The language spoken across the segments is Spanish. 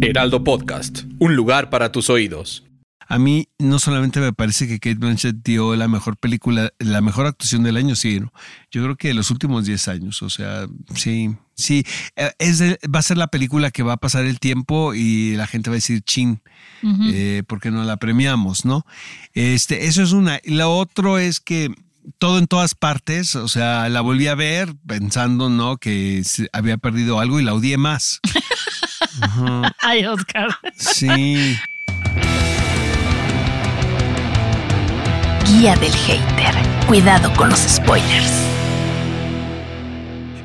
Heraldo Podcast, un lugar para tus oídos. A mí no solamente me parece que Kate Blanchett dio la mejor película, la mejor actuación del año, sí, ¿no? yo creo que de los últimos 10 años, o sea, sí, sí, eh, es de- va a ser la película que va a pasar el tiempo y la gente va a decir chin, eh, porque no la premiamos, ¿no? Este, eso es una. Y lo otro es que todo en todas partes, o sea, la volví a ver pensando, ¿no? Que se- había perdido algo y la odié más. Ay, Oscar. Sí. Guía del hater. Cuidado con los spoilers.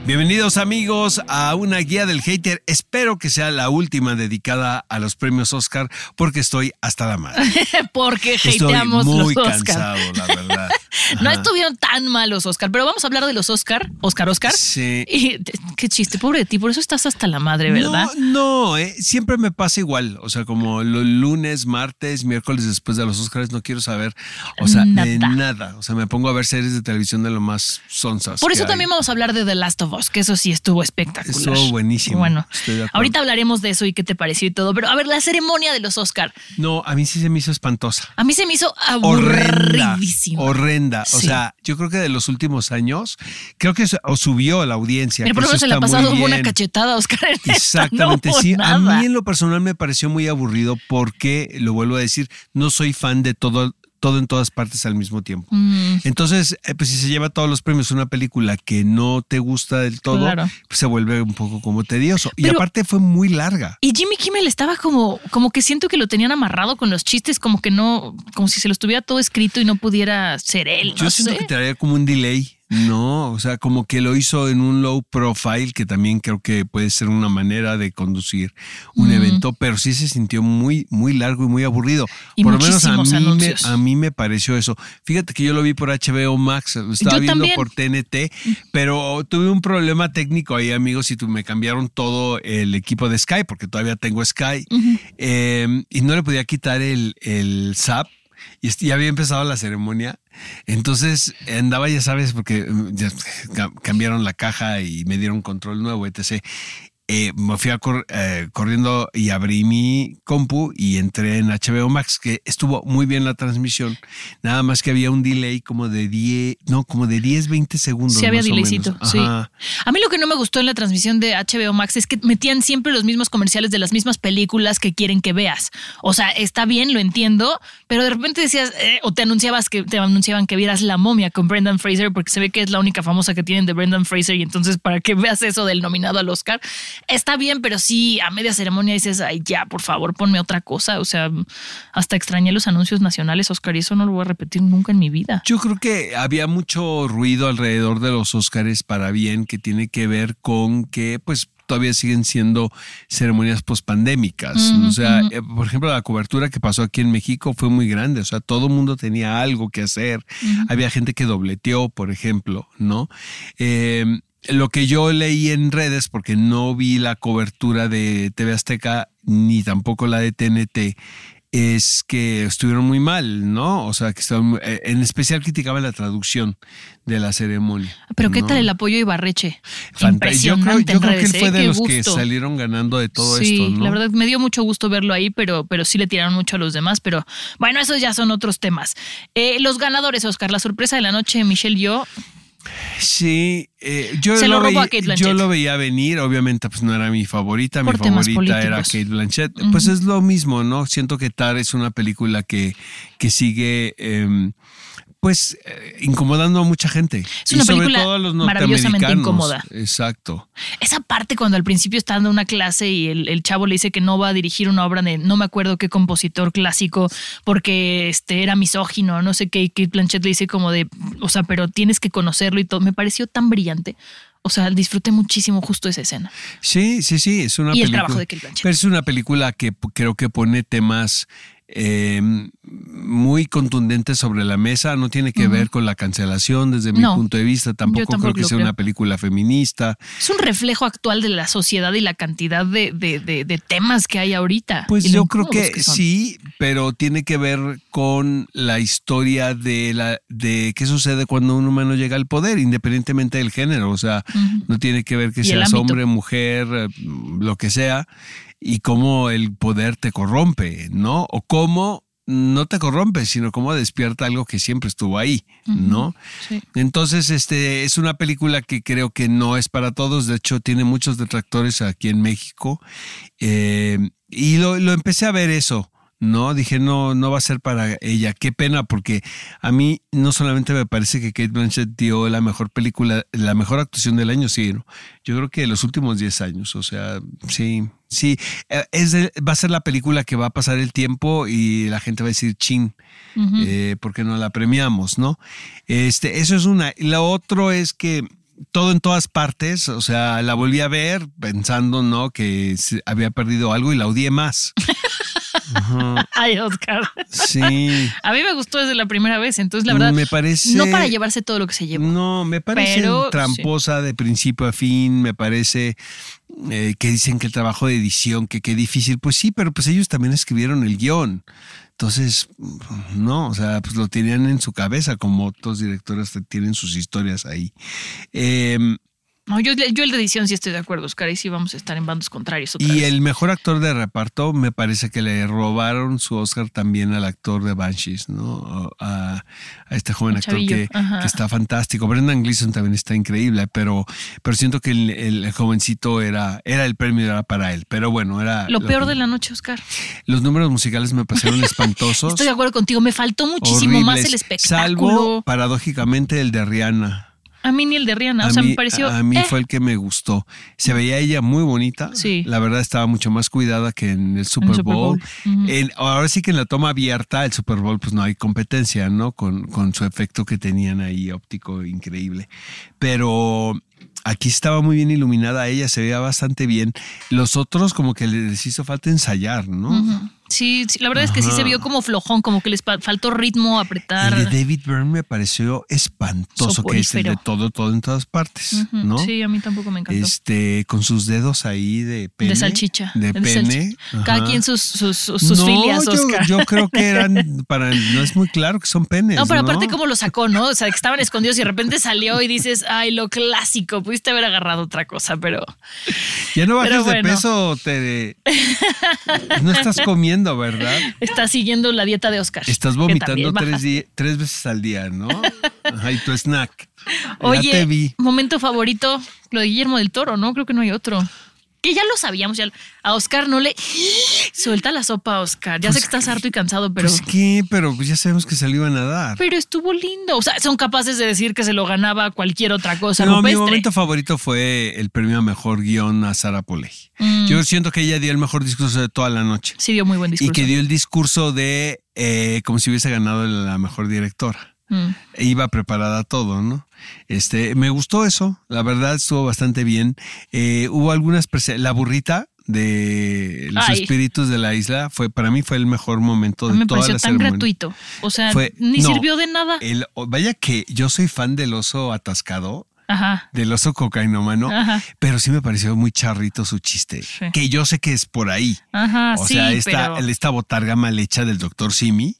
Bienvenidos amigos a una guía del hater. Espero que sea la última dedicada a los premios Oscar porque estoy hasta la madre. Porque Estoy hateamos muy los Oscar. cansado, la verdad. No estuvieron tan malos, Oscar, pero vamos a hablar de los Oscar. Oscar, Oscar. Sí. Y qué chiste, pobre de ti, por eso estás hasta la madre, ¿verdad? No, no, eh, siempre me pasa igual. O sea, como los lunes, martes, miércoles después de los Oscars, no quiero saber, o sea, de Nada. O sea, me pongo a ver series de televisión de lo más sonzas. Por eso hay. también vamos a hablar de The Last of Que eso sí estuvo espectacular. Estuvo buenísimo. Bueno, ahorita hablaremos de eso y qué te pareció y todo, pero a ver, la ceremonia de los Oscar. No, a mí sí se me hizo espantosa. A mí se me hizo horrenda. aburridísima. Horrenda. O Sí. sea, yo creo que de los últimos años, creo que se- o subió la audiencia. Que por lo eso menos está muy pasada hubo una cachetada, Oscar. en esta Exactamente, no sí. A mí en lo personal me pareció muy aburrido porque, lo vuelvo a decir, no soy fan de todo, todo en todas partes al mismo tiempo. Mm. Entonces, eh, pues si se lleva todos los premios una película que no te gusta del todo, Claro. pues se vuelve un poco como tedioso. y aparte fue muy larga. Y Jimmy Kimmel estaba como, como que siento que lo tenían amarrado con los chistes, como que no, como si se lo estuviera todo escrito y no pudiera ser él. Yo no siento sé. que traía como un delay. No, o sea, como que lo hizo en un low profile, que también creo que puede ser una manera de conducir un evento, pero sí se sintió muy, muy largo y muy aburrido. Y por lo menos a mí, me, a mí me pareció eso. Fíjate que yo lo vi por HBO Max, lo estaba Yo viendo también. por TNT, pero tuve un problema técnico ahí, amigos, y tu- me cambiaron todo el equipo de Sky, porque todavía tengo Sky, eh, y no le podía quitar el, el SAP y ya había empezado la ceremonia. Entonces andaba, ya sabes, porque mm, ya ca- cambiaron la caja y me dieron control nuevo, etc. Eh, me fui a cor- eh, corriendo y abrí mi compu y entré en HBO Max, que estuvo muy bien la transmisión. Nada más que había un delay como de 10, no, como de 10, 20 segundos. Sí, había delaycito, sí. A mí lo que no me gustó en la transmisión de HBO Max es que metían siempre los mismos comerciales de las mismas películas que quieren que veas. O sea, está bien, lo entiendo, pero de repente decías, eh, o te anunciabas que te anunciaban que vieras La momia con Brendan Fraser, porque se ve que es la única famosa que tienen de Brendan Fraser, y entonces para que veas eso del nominado al Oscar, está bien, pero sí, a media ceremonia dices, ay, ya, por favor, ponme otra cosa. O sea, hasta extrañé los anuncios nacionales, Oscar, y eso no lo voy a repetir nunca en mi vida. Yo creo que había mucho ruido alrededor de los Óscares para bien que tiene que ver con que pues todavía siguen siendo ceremonias pospandémicas. O sea, eh, por ejemplo, la cobertura que pasó aquí en México fue muy grande. O sea, todo el mundo tenía algo que hacer. Había gente que dobleteó, por ejemplo, ¿no? Eh, lo que yo leí en redes, porque no vi la cobertura de TV Azteca ni tampoco la de TNT, es que estuvieron muy mal, ¿no? O sea, que estaban, eh, en especial criticaban la traducción de la ceremonia. Pero ¿qué ¿no? tal el apoyo Ibarreche? Fanta- Yo creo, Impresionante yo creo que él fue ¿eh? de Qué los que salieron ganando de todo sí, esto, ¿no? la verdad me dio mucho gusto verlo ahí, pero, pero sí le tiraron mucho a los demás. Pero bueno, esos ya son otros temas. Eh, los ganadores, Oscar, la sorpresa de la noche, Michelle yo. Sí, eh, yo, Se lo veía, yo lo venir, obviamente pues no era mi favorita, Por mi favorita era. Kate Blanchett. Pues es lo mismo, ¿no? Siento que Tar es una película que, que sigue em, pues eh, incomodando a mucha gente. Es una y sobre película todo a los maravillosamente incómoda. Exacto. Esa parte cuando al principio está dando una clase y el, el chavo le dice que no va a dirigir una obra de no me acuerdo qué compositor clásico porque este era misógino, no sé qué, y Kate Blanchett le dice como de, o sea, pero tienes que conocerlo y todo. Me pareció tan brillante. O sea, disfruté muchísimo justo esa escena. Sí, sí, sí, es una Y el película. trabajo de Kate Blanchett. Pero es una película que creo que pone temas eh, muy contundentes sobre la mesa. No tiene que ver con la cancelación desde mi No, punto de vista. Tampoco, creo que sea creo. una película feminista. Es un reflejo actual de la sociedad y la cantidad de, de- de- de temas que hay ahorita. Pues yo creo que, sí, pero tiene que ver con la historia de la de qué sucede cuando un humano llega al poder, independientemente del género. O sea, no tiene que ver que seas hombre, mujer, eh, lo que sea, y cómo el poder te corrompe, ¿no? O cómo no te corrompe, sino cómo despierta algo que siempre estuvo ahí, ¿no? Sí. Entonces, este es una película que creo que no es para todos. De hecho, tiene muchos detractores aquí en México. Eh, y lo, lo empecé a ver eso. No, dije, no, no va a ser para ella. Qué pena, porque a mí no solamente me parece que Kate Blanchett dio la mejor película, la mejor actuación del año, sí, ¿no? yo creo que de los últimos 10 años, o sea, sí, sí, Eh, es de- va a ser la película que va a pasar el tiempo y la gente va a decir, chin, eh, porque no la premiamos, ¿no? Este, eso es una. Y lo otro es que todo en todas partes, o sea, la volví a ver pensando, ¿no? Que había perdido algo y la odié más. Ay, Oscar. Sí. A mí me gustó desde la primera vez, entonces la verdad. Me parece- No para llevarse todo lo que se llevó. No, me parece Pero, tramposa de principio a fin, me parece eh, que dicen que el trabajo de edición, que qué difícil, pues sí, pero pues ellos también escribieron el guion. Entonces, no, o sea, pues lo tenían en su cabeza, como otros directores tienen sus historias ahí. Em, No, yo, yo el de edición sí estoy de acuerdo, Oscar, y sí vamos a estar en bandos contrarios otra Y vez. el mejor actor de reparto, me parece que le robaron su Oscar también al actor de Banshees, ¿no? A, a este joven El actor que, está fantástico. Brendan Gleeson también está increíble, pero, pero siento que el, el jovencito era, era el premio era para él. Pero bueno, era. Lo peor que- de la noche, Oscar. Los números musicales me parecieron espantosos. Estoy de acuerdo contigo, me faltó muchísimo más el espectáculo. Salvo, paradójicamente, el de Rihanna. A mí ni el de Rihanna, A o sea, mí, me pareció. a mí eh, fue el que me gustó. Se veía ella muy bonita. Sí. La verdad estaba mucho más cuidada que en el Super Super Bowl. En- ahora sí que en la toma abierta, el Super Bowl, pues no hay competencia, ¿no? Con, con su efecto que tenían ahí óptico increíble. Pero aquí estaba muy bien iluminada ella, se veía bastante bien. Los otros como que les hizo falta ensayar, ¿no? Sí, sí, la verdad es que sí se vio como flojón, como que les faltó ritmo, apretar. El de David Byrne me pareció espantoso, que es el de todo, todo en todas partes, ¿no? Sí, a mí tampoco me encantó. Este, con sus dedos ahí de pene. de salchicha. De pene. salchicha. Cada quien sus, sus, sus, no, filias, yo, Oscar. yo creo que eran para. No es muy claro que son penes. No, pero ¿no? aparte cómo lo sacó, ¿no? O sea, que estaban escondidos y de repente salió y dices, ay, lo clásico, pudiste haber agarrado otra cosa, pero Ya no bajes de peso, te. No estás comiendo, ¿verdad? está siguiendo la dieta de Oscar. Estás vomitando tres, veces al día, ¿no? Ajá, y tu snack. ya Oye, te vi. momento favorito, lo de Guillermo del Toro, ¿no? Creo que no hay otro. Que ya lo sabíamos, ya a Oscar no le suelta la sopa a Oscar. Ya sé que estás harto y cansado, pero Pues qué, pero pues ya sabemos que se lo iban a dar. pero estuvo lindo. O sea, son capaces de decir que se lo ganaba cualquier otra cosa. No, mi momento favorito fue el premio a mejor guion a Sara Polley. Mm. Yo siento que ella dio el mejor discurso de toda la noche. Sí, dio muy buen discurso. Y que dio el discurso de eh, como si hubiese ganado la mejor directora. Mm. E Iba preparada todo, ¿no? Este, me gustó eso, la verdad estuvo bastante bien. Eh, hubo algunas, la burrita de los Ay. espíritus de la isla fue para mí fue el mejor momento de me toda pareció la tan ceremonia. gratuito. O sea, Fue- ni no, sirvió de nada. El- vaya que yo soy fan del oso atascado, Ajá. del oso cocainómano, Ajá. pero sí me pareció muy charrito su chiste, Sí. que yo sé que es por ahí. Ajá, O sí, sea, esta, pero... esta botarga mal hecha del doctor Simi.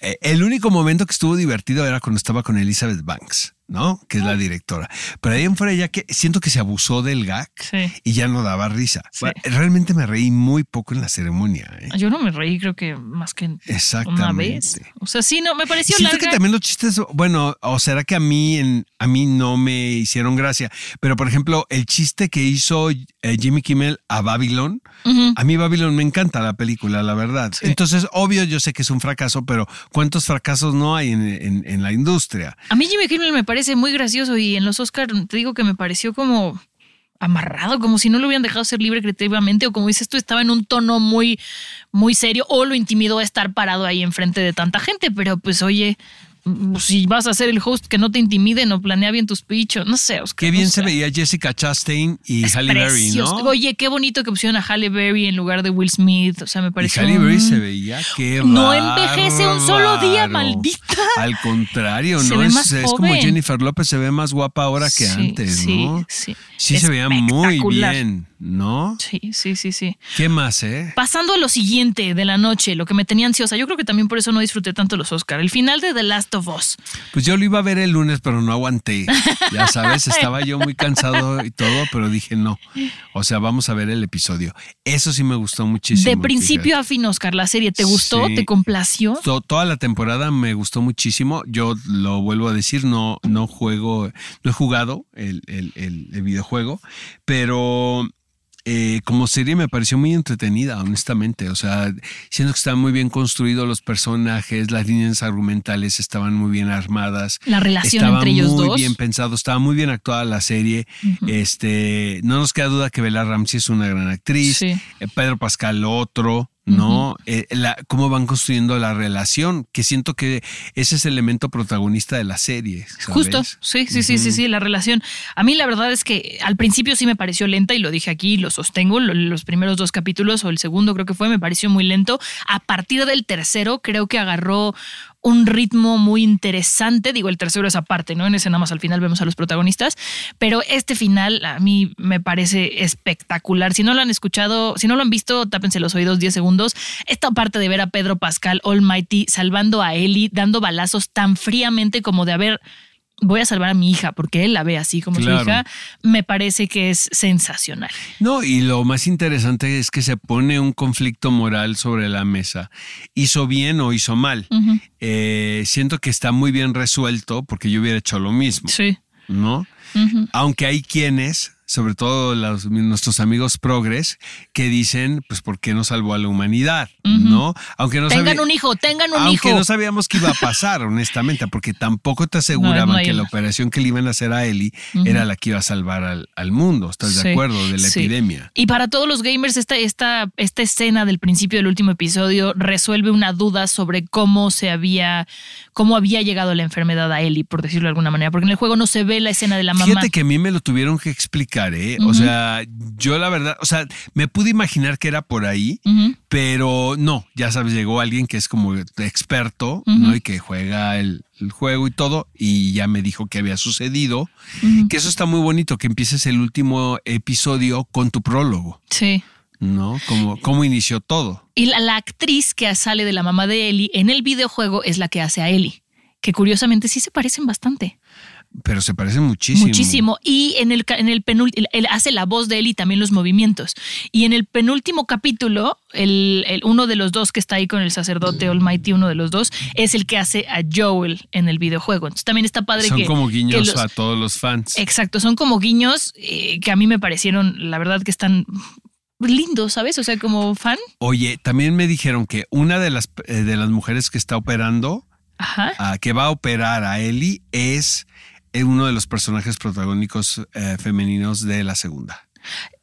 Eh, El único momento que estuvo divertido era cuando estaba con Elizabeth Banks, ¿no? Que es la directora. Pero ahí en fuera ya que siento que se abusó del gag Sí. y ya no daba risa. Sí. Bueno, realmente me reí muy poco en la ceremonia. ¿eh? Yo no me reí, creo que más que una vez. O sea, sí, no, me pareció Siento larga. que también los chistes, bueno, o será que a mí, en, a mí no me hicieron gracia, pero por ejemplo, el chiste que hizo eh, Jimmy Kimmel a Babylon, a mí Babylon me encanta la película, la verdad. Sí. Entonces, obvio, yo sé que es un fracaso, pero ¿cuántos fracasos no hay en, en- en la industria? A mí Jimmy Kimmel me parece muy gracioso y en los Oscars te digo que me pareció como amarrado, como si no lo hubieran dejado ser libre creativamente o como dices tú, estaba en un tono muy, muy serio o lo intimidó a estar parado ahí enfrente de tanta gente, pero pues oye, si vas a ser el host, que no te intimiden o planea bien tus pichos. No sé, Oscar. Qué bien no se veía Jessica Chastain y Es Halle Berry. ¿no? Oye, qué bonito que pusieron a Halle Berry en lugar de Will Smith. O sea, me Y pareció. Halle Berry se veía que No envejece un solo día, maldita. Al contrario, Se ¿no? Es, como. Jennifer López, se ve más guapa ahora que Sí, antes, sí, ¿no? sí. Sí, se veía muy bien, ¿no? Sí, sí, sí, sí. ¿Qué más, eh? Pasando a lo siguiente de la noche, lo que me tenía ansiosa, yo creo que también por eso no disfruté tanto los Oscar. El final de The Last of Us. Pues yo lo iba a ver el lunes, pero no aguanté. Ya sabes, estaba yo muy cansado y todo, pero dije no. O sea, vamos a ver el episodio. Eso sí me gustó muchísimo. de principio fíjate. a fin, Oscar, la serie, ¿te gustó? Sí. ¿Te complació? To- toda la temporada me gustó muchísimo. Yo lo vuelvo a decir, no, no juego, no he jugado el, el- el- el videojuego, pero eh, como serie me pareció muy entretenida, honestamente. O sea, siento que estaban muy bien construidos los personajes, las líneas argumentales estaban muy bien armadas. La relación entre ellos muy bien pensado, estaba muy bien actuada la serie. Este, no nos queda duda que Bella Ramsey es una gran actriz. Sí. Eh, Pedro Pascal otro, ¿no? Eh, la- cómo van construyendo la relación, que siento que ese es el elemento protagonista de la serie. ¿sabes? Justo, sí, sí, sí, sí, sí, la relación. A mí la verdad es que al principio sí me pareció lenta y lo dije aquí, lo sostengo, lo- los primeros dos capítulos o el segundo creo que fue, me pareció muy lento. A partir del tercero creo que agarró un ritmo muy interesante, digo, el tercero es aparte, ¿no? En ese nada más al final vemos a los protagonistas, pero este final a mí me parece espectacular. Si no lo han escuchado, si no lo han visto, tápense los oídos 10 segundos. Esta parte de ver a Pedro Pascal Almighty salvando a Ellie, dando balazos tan fríamente como de haber voy a salvar a mi hija porque él la ve así como Claro. su hija, me parece que es sensacional. No, y lo más interesante es que se pone un conflicto moral sobre la mesa. ¿Hizo bien o hizo mal? Eh, siento que está muy bien resuelto porque yo hubiera hecho lo mismo, Sí. ¿no? Aunque hay quienes, sobre todo los- nuestros amigos progres, que dicen, pues, ¿por qué no salvó a la humanidad? ¿No? Aunque no tengan un hijo, tengan un Aunque hijo. no sabíamos que iba a pasar, honestamente, porque tampoco te aseguraban No, no hay que la operación que le iban a hacer a Eli era la que iba a salvar al, al mundo. ¿Estás Sí, de acuerdo? De la sí. epidemia. Y para todos los gamers, esta, esta, esta escena del principio del último episodio resuelve una duda sobre cómo se había, cómo había llegado la enfermedad a Ellie, por decirlo de alguna manera, porque en el juego no se ve la escena de la mamá. Fíjate que a mí me lo tuvieron que explicar, ¿eh? O sea, yo la verdad, o sea, me pude imaginar que era por ahí, pero no, ya sabes, llegó alguien que es como experto, ¿no? Y que juega el, el juego y todo, y ya me dijo que había sucedido, que eso está muy bonito, que empieces el último episodio con tu prólogo, Sí. ¿no? Como, cómo inició todo. Y la, la actriz que sale de la mamá de Ellie en el videojuego es la que hace a Ellie, que curiosamente sí se parecen bastante. Pero se parece muchísimo. Muchísimo. Y en el, en el penúltimo, él hace la voz de él y también los movimientos. Y en el penúltimo capítulo, el, el- uno de los dos que está ahí con el sacerdote Almighty, uno de los dos, es el que hace a Joel en el videojuego. Entonces también está padre Son que. como que guiños los- a todos los fans. Exacto, son como guiños eh, que a mí me parecieron, la verdad, que están lindos, ¿sabes? O sea, como fan. Oye, también me dijeron que una de las, eh, de las mujeres que está operando, Ajá. ah, que va a operar a Ellie, es uno de los personajes protagónicos eh, femeninos de la segunda.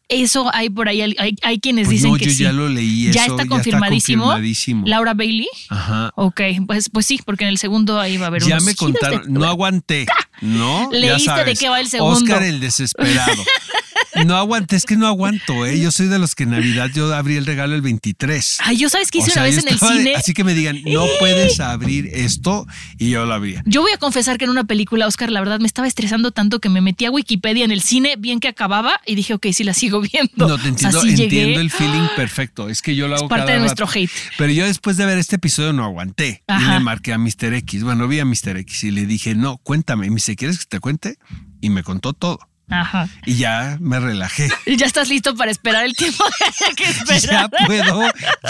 Eso hay por ahí, hay, hay quienes Pues dicen no, que yo sí. ya lo leí. Ya eso está confirmadísimo. confirmadísimo. Laura Bailey. Ajá. Ok, pues, pues sí, porque en el segundo ahí va a haber Ya unos me de contaron, no aguanté, ¿no? Ya Leíste de qué va el segundo. Oscar el desesperado. No aguanté, es que no aguanto, ¿eh? Yo soy de los que en Navidad yo abrí el regalo el 23. Ay, yo sabes que hice O sea, una vez en el de- cine. así que me digan, no puedes abrir esto y yo lo abría. Yo voy a confesar que en una película, Oscar, la verdad me estaba estresando tanto que me metí a Wikipedia en el cine, bien que acababa, y dije, ok, sí la sigo viendo. No, te O sea, entiendo, llegué. entiendo el feeling perfecto. Es que yo lo Es hago parte cada de nuestro rato. hate. Pero yo después de ver este episodio no aguanté. Y Ajá. le marqué a Mr. X. Bueno, vi a Mr. X y le dije, no, cuéntame. Y me dice, ¿quieres que te cuente? Y me contó todo. Ajá. Y ya me relajé. Y ya estás listo para esperar el tiempo que haya que Ya esperar. puedo,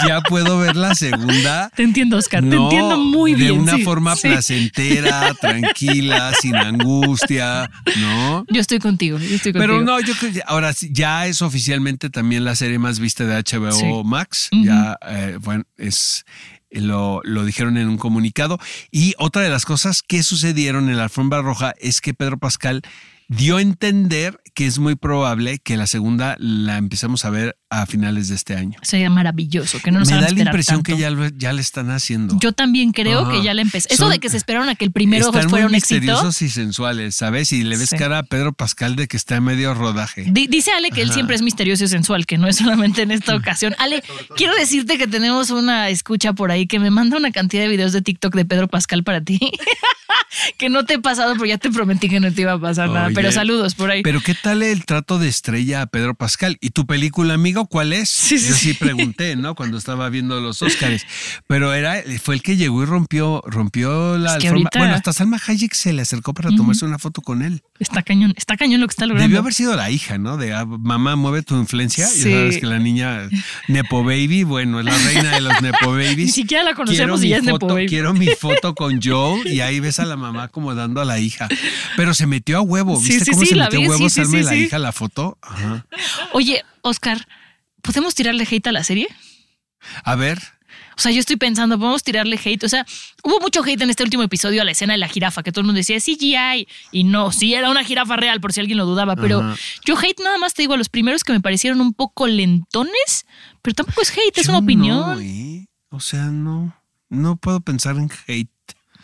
ya puedo ver la segunda. Te entiendo, Oscar. te No, entiendo muy bien. De una sí, forma sí. placentera, tranquila, sin angustia, ¿no? Yo estoy contigo, yo estoy contigo. Pero no, yo creo que ahora ya es oficialmente también la serie más vista de HBO Sí. Max. Ya, eh, bueno, es. Lo, lo dijeron en un comunicado. Y otra de las cosas que sucedieron en la alfombra roja es que Pedro Pascal dio a entender que es muy probable que la segunda la empecemos a ver a finales de este año. Sería maravilloso, que no nos Me da la impresión tanto. que ya, lo- ya le están haciendo. Yo también creo Ajá. que ya la empecé. Eso Son- de que se esperaron a que el primero Están fuera muy un éxito. misteriosos y sensuales, ¿sabes? Y le ves Sí. cara a Pedro Pascal de que está en medio rodaje. Di- Dice Ale que él siempre es misterioso y sensual, que no es solamente en esta ocasión. Ale, quiero decirte que tenemos una escucha por ahí que me manda una cantidad de videos de TikTok de Pedro Pascal para ti. que no te he pasado, pero ya te prometí que no te iba a pasar nada. Pero saludos por ahí. Pero ¿qué tal el trato de estrella a Pedro Pascal? ¿Y tu película, amigo, cuál es? Sí, Yo sí sí. pregunté, ¿no? Cuando estaba viendo los Óscares. Pero era, fue el que llegó y rompió, rompió la Es que alfombra. ahorita- Bueno, hasta Salma Hayek se le acercó para tomarse una foto con él. Está cañón, está cañón lo que está logrando. Debió haber sido la hija, ¿no? De ah, mamá, mueve tu influencia. Sí. Ya sabes que la niña Nepo Baby, bueno, es la reina de los Nepo Babies. Ni siquiera la conocemos y ya es Nepo Baby. Quiero mi foto con Joe y ahí ves a la mamá como dando a la hija. Pero se metió a huevo. ¿Viste sí, cómo se metió a huevo Salma y la hija la foto? Ajá. Oye, Oscar, ¿podemos tirarle hate a la serie? A ver. O sea, yo estoy pensando, podemos tirarle hate. O sea, hubo mucho hate en este último episodio a la escena de la jirafa, que todo el mundo decía CGI. Y no, sí era una jirafa real, por si alguien lo dudaba. Pero Ajá. yo hate nada más te digo a los primeros que me parecieron un poco lentones, pero tampoco es hate, es una no, opinión. ¿eh? O sea, no. No puedo pensar en hate.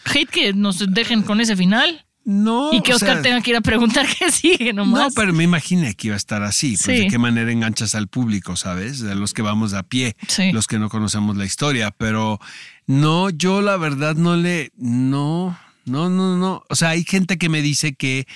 Hate que nos dejen con ese final. No. y que o Oscar sea, tenga que ir a preguntar qué sigue No, nomás. pero me imaginé que iba a estar así. Pues Sí. de qué manera enganchas al público, ¿sabes? De los que vamos a pie, Sí. los que no conocemos la historia. Pero no, yo la verdad no le. No, no, no, no. O sea, hay gente que me dice que,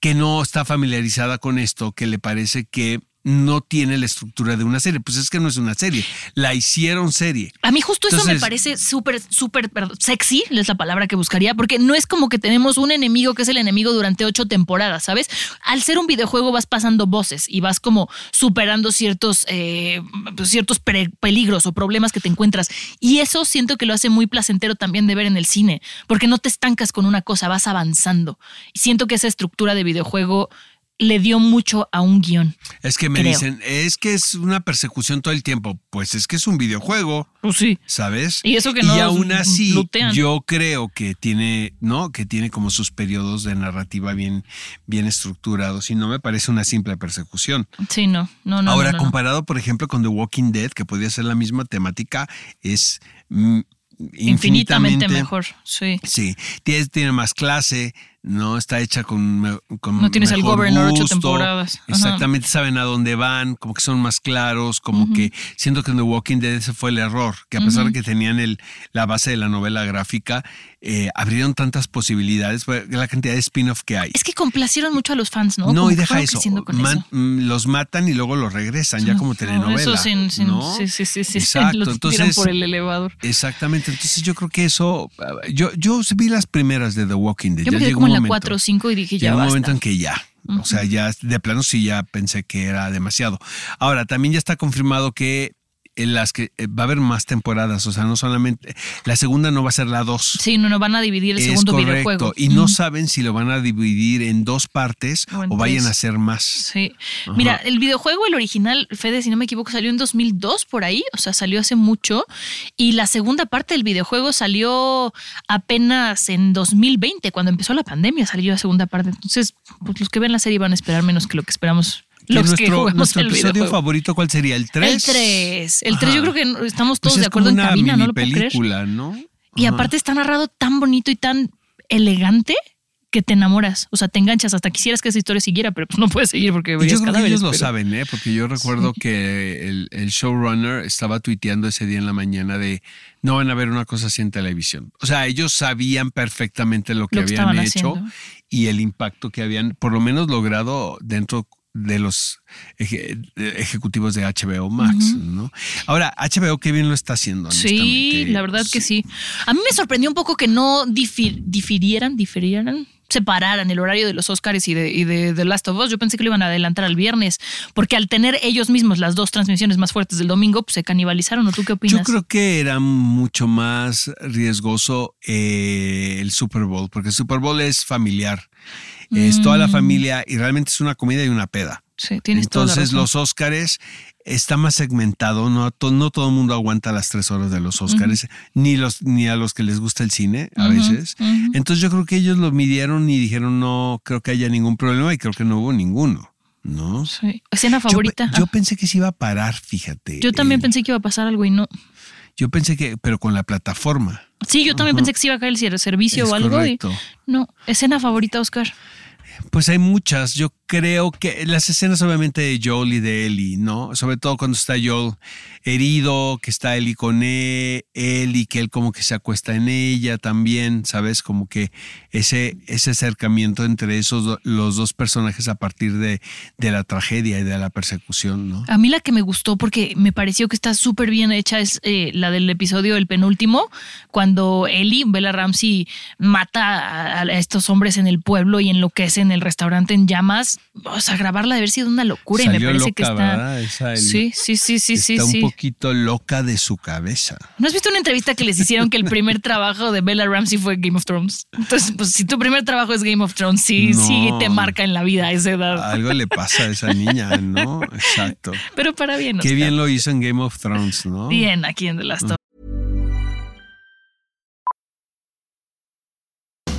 que no está familiarizada con esto, que le parece que no tiene la estructura de una serie. Pues es que no es una serie. La hicieron serie. A mí justo eso me parece súper, súper perdón, sexy, es la palabra que buscaría, porque no es como que tenemos un enemigo que es el enemigo durante ocho temporadas, ¿sabes? Al ser un videojuego vas pasando voces y vas como superando ciertos, eh, pues, ciertos peligros o problemas que te encuentras. Y eso siento que lo hace muy placentero también de ver en el cine, porque no te estancas con una cosa, vas avanzando. Y siento que esa estructura de videojuego le dio mucho a un guion. Es que me Creo. dicen, es que es una persecución todo el tiempo. Pues es que es un videojuego. Pues sí. ¿sabes? Y eso que no Y aún así, yo creo que tiene, ¿no? Que tiene como sus periodos de narrativa bien, bien estructurados y no me parece una simple persecución. Sí, no, no, no. Ahora, no, no, no. comparado, por ejemplo, con The Walking Dead, que podría ser la misma temática, es mm, Infinitamente infinitamente mejor, sí. Sí, tiene, tiene más clase, no está hecha con, con No tienes el mejor Governor ocho gusto. temporadas. Ajá. Exactamente, saben a dónde van, como que son más claros, como que siento que en The Walking Dead ese fue el error, que a pesar de que tenían el, la base de la novela gráfica, eh, abrieron tantas posibilidades, la cantidad de spin-off que hay. Es que complacieron mucho a los fans, ¿no? No, Como y deja eso. man- mm, los matan y luego los regresan, ya como No, telenovela. Eso sin, sin- ¿no? sí, sí, sí, sí. Exacto. Los tiran Entonces, por el elevador. exactamente. Entonces yo creo que eso. ah, Yo, yo vi las primeras de The Walking Dead. Yo me ya quedé como la momento. 4 o 5 y dije, ya Llegó un basta. momento en que ya. O sea, ya de plano sí ya pensé que era demasiado. Ahora, también ya está confirmado que en las que eh, va a haber más temporadas. O sea, no solamente. La segunda no va a ser la 2. Sí, no, no van a dividir el es segundo correcto. videojuego. Y no saben si lo van a dividir en dos partes O vayan a hacer más. Sí. Mira, el videojuego, el original, Fede, si no me equivoco, salió en 2002 por ahí, o sea, salió hace mucho. Y la segunda parte del videojuego salió apenas en 2020, cuando empezó la pandemia, salió la segunda parte. Entonces, pues los que ven la serie van a esperar menos que lo que esperamos ¿Y los que nuestro, jugamos nuestro el episodio videojuego. favorito cuál sería? ¿El 3? El 3. El 3 yo creo que no- estamos todos Pues de es como acuerdo en una cabina, ¿no? mini Lo creer. película, ¿no? Y Ajá. aparte está narrado tan bonito y tan elegante que te enamoras. O sea, te enganchas. Hasta quisieras que esa historia siguiera, pero pues no puedes seguir porque verías yo creo que ellos lo saben, ¿eh? Porque yo recuerdo que el, el showrunner estaba tuiteando ese día en la mañana de no van a ver una cosa así en televisión. O sea, ellos sabían perfectamente lo que Lo que habían hecho haciendo. y el impacto que habían por lo menos logrado dentro de los eje- ejecutivos de HBO Max, ¿no? Ahora, HBO qué bien lo está haciendo. Sí, la verdad que sí. A mí me sorprendió un poco que no difir- difirieran, difirieran, separaran el horario de los Oscars y de, y de The Last of Us. Yo pensé que lo iban a adelantar al viernes, porque al tener ellos mismos las dos transmisiones más fuertes del domingo, pues se canibalizaron. ¿O tú qué opinas? Yo creo que era mucho más riesgoso eh, el Super Bowl, porque el Super Bowl es familiar. Es toda Mm. la familia y realmente es una comida y una peda. Sí, tienes toda la Entonces los Óscares está más segmentado, no, to- no todo el mundo aguanta las tres horas de los Óscares, ni, los, ni a los que les gusta el cine a veces. Entonces yo creo que ellos lo midieron y dijeron no creo que haya ningún problema y creo que no hubo ninguno. ¿No? Sí. Escena favorita. Yo, Ah, pensé que se iba a parar, fíjate. yo también Eh, pensé que iba a pasar algo y no. Yo pensé que, pero con la plataforma. Sí, yo también Ajá. pensé que se iba a caer el servicio Es o algo. y- no, escena favorita, Oscar. Pues hay muchas. Yo creo que las escenas obviamente de Joel y de Ellie, ¿no? Sobre todo cuando está Joel herido, que está Ellie con él, él y que él como que se acuesta en ella también, ¿sabes? Como que ese, ese acercamiento entre esos los dos personajes a partir de, de la tragedia y de la persecución, ¿no? A mí la que me gustó porque me pareció que está súper bien hecha es eh, la del episodio el penúltimo, cuando Ellie, Bella Ramsey, mata a, a estos hombres en el pueblo y enloquece en el restaurante en llamas. O sea, grabarla debe haber sido una locura y Salió me parece loca, que está... Sí, sí, sí, sí, sí, está sí. un poquito loca de su cabeza. ¿No has visto una entrevista que les hicieron que el primer trabajo de Bella Ramsey fue Game of Thrones? Entonces, pues si tu primer trabajo es Game of Thrones, sí, No. sí te marca en la vida a esa edad. Algo le pasa a esa niña, ¿no? Exacto. Pero para bien. Qué bien lo hizo en Game of Thrones, ¿no? Bien, aquí en The Last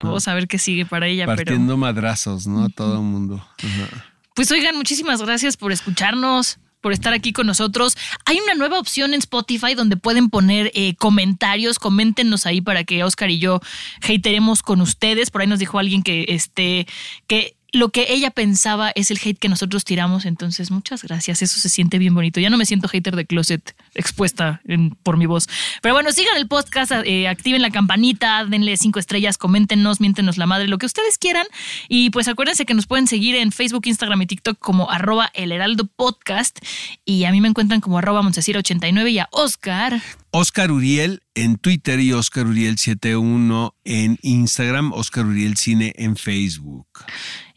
Vamos a ver qué sigue para ella, pero... Partiendo madrazos, ¿no? A todo el mundo. Ajá. Pues oigan, muchísimas gracias por escucharnos, por estar aquí con nosotros. Hay una nueva opción en Spotify donde pueden poner eh, comentarios, coméntenos ahí para que Oscar y yo hateremos con ustedes. Por ahí nos dijo alguien que este que lo que ella pensaba es el hate que nosotros tiramos, entonces muchas gracias, eso se siente bien bonito. Ya no me siento hater de closet expuesta por mi voz. Pero bueno, sigan el podcast, eh, activen la campanita, denle cinco estrellas, coméntenos, miéntenos la madre, lo que ustedes quieran. Y pues acuérdense que nos pueden seguir en Facebook, Instagram y TikTok como arroba el heraldo podcast. Y a mí me encuentran como arroba Montesira89 y a Oscar. Oscar Uriel en Twitter y Oscar Uriel 71 en Instagram, Oscar Uriel Cine en Facebook.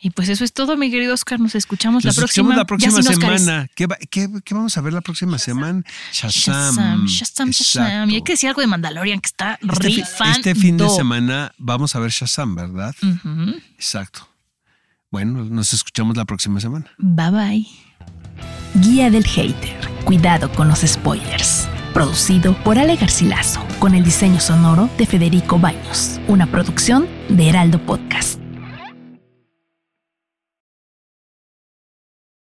Y pues eso es todo, mi querido Oscar. Nos escuchamos Nos la próxima. escuchamos la ya próxima sin Óscares. semana. ¿Qué, va- qué- qué vamos a ver la próxima semana? Shazam. Shazam, Shazam, Shazam. Exacto. Y hay que decir algo de Mandalorian que está Este, rifando. este fin de semana vamos a ver Shazam, ¿verdad? Exacto. Bueno, nos escuchamos la próxima semana. Bye bye. Guía del Hater. Cuidado con los spoilers. Producido por Ale Garcilaso, con el diseño sonoro de Federico Baños. Una producción de Heraldo Podcast.